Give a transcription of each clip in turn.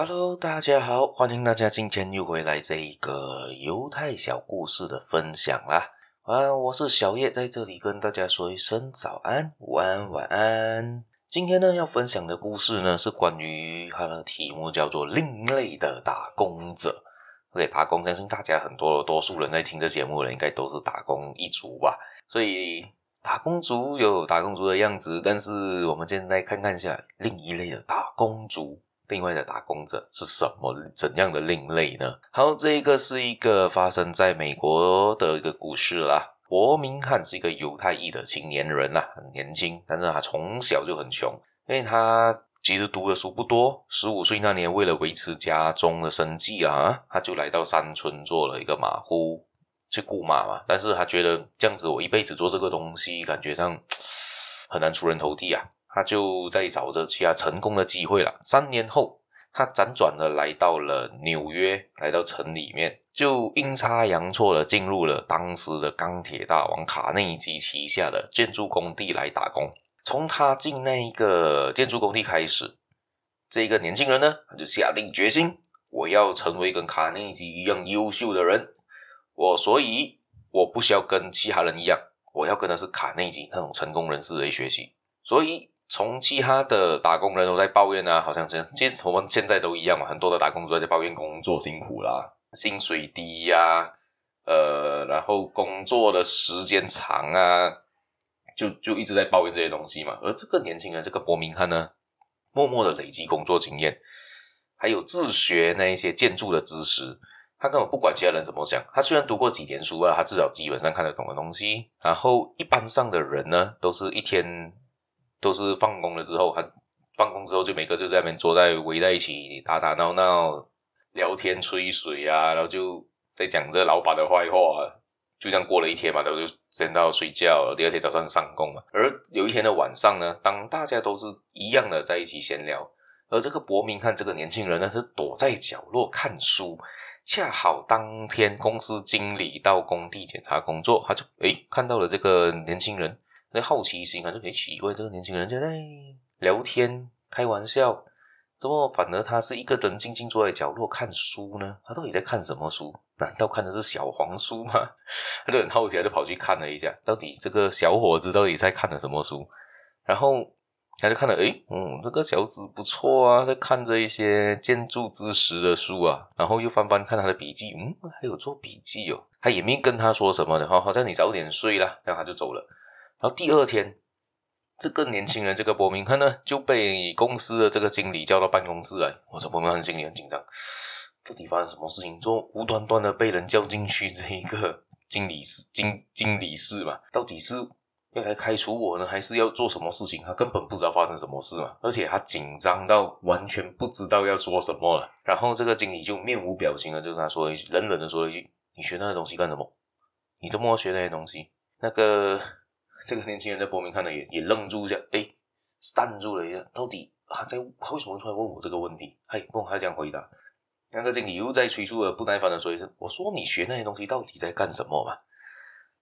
Hello，大家好，欢迎大家今天又回来这一个犹太小故事的分享啦。啊，我是小叶，在这里跟大家说一声早安、午安、晚安。今天呢，要分享的故事呢，是关于它的题目叫做“另类的打工者”。OK，打工，相信大家很多多数人在听这节目的，应该都是打工一族吧。所以，打工族有打工族的样子，但是我们现在看看一下另一类的打工族。另外的打工者是什么？怎样的另类呢？好，这一个是一个发生在美国的一个故事啦。伯明翰是一个犹太裔的青年人啦，很年轻，但是他从小就很穷，因为他其实读的书不多。十五岁那年，为了维持家中的生计啊，他就来到山村做了一个马夫，去雇马嘛。但是他觉得这样子，我一辈子做这个东西，感觉上很难出人头地啊。他就在找着其他成功的机会了。三年后，他辗转的来到了纽约，来到城里面，就阴差阳错的进入了当时的钢铁大王卡内基旗下的建筑工地来打工。从他进那一个建筑工地开始，这个年轻人呢，他就下定决心，我要成为跟卡内基一样优秀的人。我所以我不需要跟其他人一样，我要跟的是卡内基那种成功人士来学习。所以。从其他的打工人都在抱怨啊，好像这样，其实我们现在都一样嘛，很多的打工族在抱怨工作辛苦啦，薪水低呀、呃，然后工作的时间长啊，就就一直在抱怨这些东西嘛。而这个年轻人，这个伯明翰呢，默默的累积工作经验，还有自学那一些建筑的知识，他根本不管其他人怎么想。他虽然读过几年书啊，他至少基本上看得懂的东西。然后一般上的人呢，都是一天。都是放工了之后，他放工之后就每个就在那边坐在围在一起打打闹闹、聊天吹水啊，然后就在讲这老板的坏话，就这样过了一天嘛，然后就先到睡觉，第二天早上上工嘛。而有一天的晚上呢，当大家都是一样的在一起闲聊，而这个伯明翰这个年轻人呢是躲在角落看书，恰好当天公司经理到工地检查工作，他就诶看到了这个年轻人。好奇心啊，就很奇怪，这个年轻人就在聊天开玩笑，怎么反而他是一个人静静坐在角落看书呢？他到底在看什么书？难道看的是小黄书吗？他就很好奇，他就跑去看了一下，到底这个小伙子到底在看的什么书？然后他就看了，诶，嗯，这个小子不错啊，在看着一些建筑知识的书啊。然后又翻翻看他的笔记，嗯，还有做笔记哦。他也没跟他说什么的哈，好像你早点睡啦，然后他就走了。然后第二天，这个年轻人这个伯明翰呢，就被公司的这个经理叫到办公室来。我说伯明翰经理很紧张，到底发生什么事情？说无端端的被人叫进去这一个经理室经经理室嘛，到底是要来开除我呢，还是要做什么事情？他根本不知道发生什么事嘛，而且他紧张到完全不知道要说什么了。然后这个经理就面无表情的就跟他说了一句，冷冷的说了一句：“你学那些东西干什么？你这么学那些东西？那个。”这个年轻人在伯明翰呢，也也愣住一下，诶，standing 住了一下，到底他在他为什么突然问我这个问题？嘿，不，他这样回答。那个经理又在催促的不耐烦的说一声：“我说你学那些东西到底在干什么嘛？”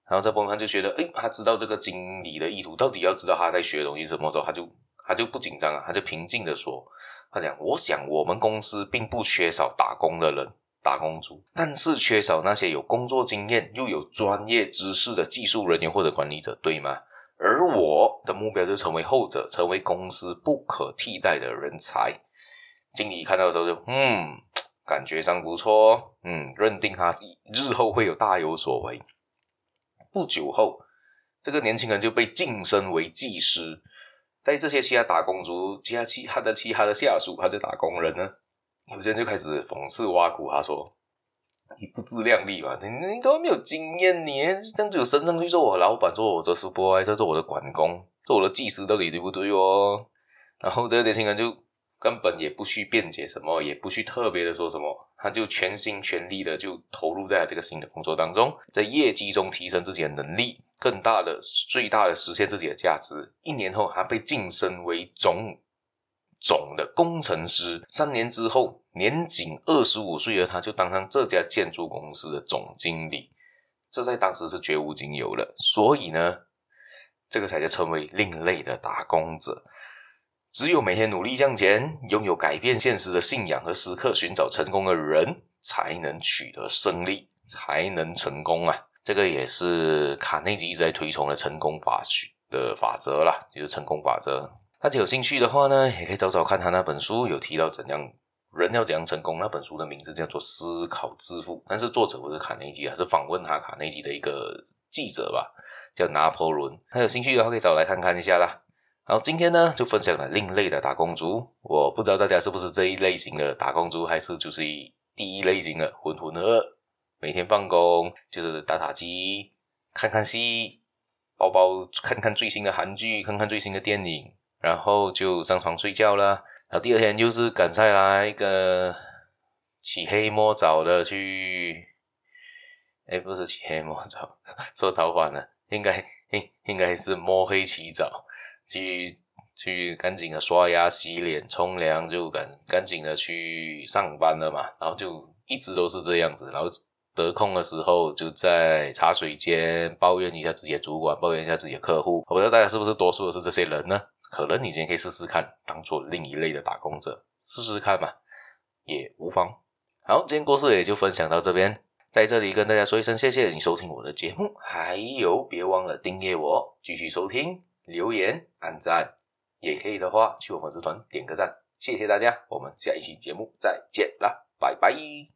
然后在伯明翰就觉得，诶，他知道这个经理的意图，到底要知道他在学东西什么时候，他就他就不紧张了，他就平静的说：“他讲，我想我们公司并不缺少打工的人。”打工族，但是缺少那些有工作经验又有专业知识的技术人员或者管理者，对吗？而我的目标就成为后者，成为公司不可替代的人才。经理看到的时候就，嗯，感觉上不错，嗯，认定他日后会有大有所为。不久后，这个年轻人就被晋升为技师。在这些其他打工族、其他其他的其他的下属，他是打工人呢。有些人就开始讽刺挖苦他说：“你不自量力吧？你你都没有经验，你这样子有升上去做我老板，做我的 supervisor，做我的管工，做我的技师，到底对不对哦？”然后这个年轻人就根本也不去辩解什么，也不去特别的说什么，他就全心全力的就投入在这个新的工作当中，在业绩中提升自己的能力，更大的、最大的实现自己的价值。一年后，他被晋升为总。总的工程师，三年之后，年仅二十五岁的他就当上这家建筑公司的总经理，这在当时是绝无仅有的。所以呢，这个才叫称为另类的打工者。只有每天努力向前，拥有改变现实的信仰和时刻寻找成功的人，才能取得胜利，才能成功啊！这个也是卡内基一直在推崇的成功法学的法则啦，就是成功法则。大家有兴趣的话呢，也可以找找看他那本书，有提到怎样人要怎样成功。那本书的名字叫做《思考致富》，但是作者不是卡内基啊，是访问他卡内基的一个记者吧，叫拿破仑。他有兴趣的话，可以找来看看一下啦。好，今天呢就分享了另类的打工族。我不知道大家是不是这一类型的打工族，还是就是第一类型的浑浑噩噩，每天放工就是打打机、看看戏、包包看看最新的韩剧、看看最新的电影，然后就上床睡觉了。然后第二天就是赶下来一个起黑摸早的去，哎，不是起黑摸早，说倒反了，应该应应该是摸黑起早。去去赶紧的刷牙、洗脸、冲凉，就赶赶紧的去上班了嘛。然后就一直都是这样子。然后得空的时候，就在茶水间抱怨一下自己的主管，抱怨一下自己的客户。我不知道大家是不是多数的是这些人呢？可能你今天可以试试看，当做另一类的打工者，试试看嘛，也无妨。好，今天故事也就分享到这边，在这里跟大家说一声谢谢你收听我的节目，还有别忘了订阅我，继续收听。留言、按赞，也可以的话，去我粉丝团点个赞，谢谢大家，我们下一期节目再见啦，拜拜。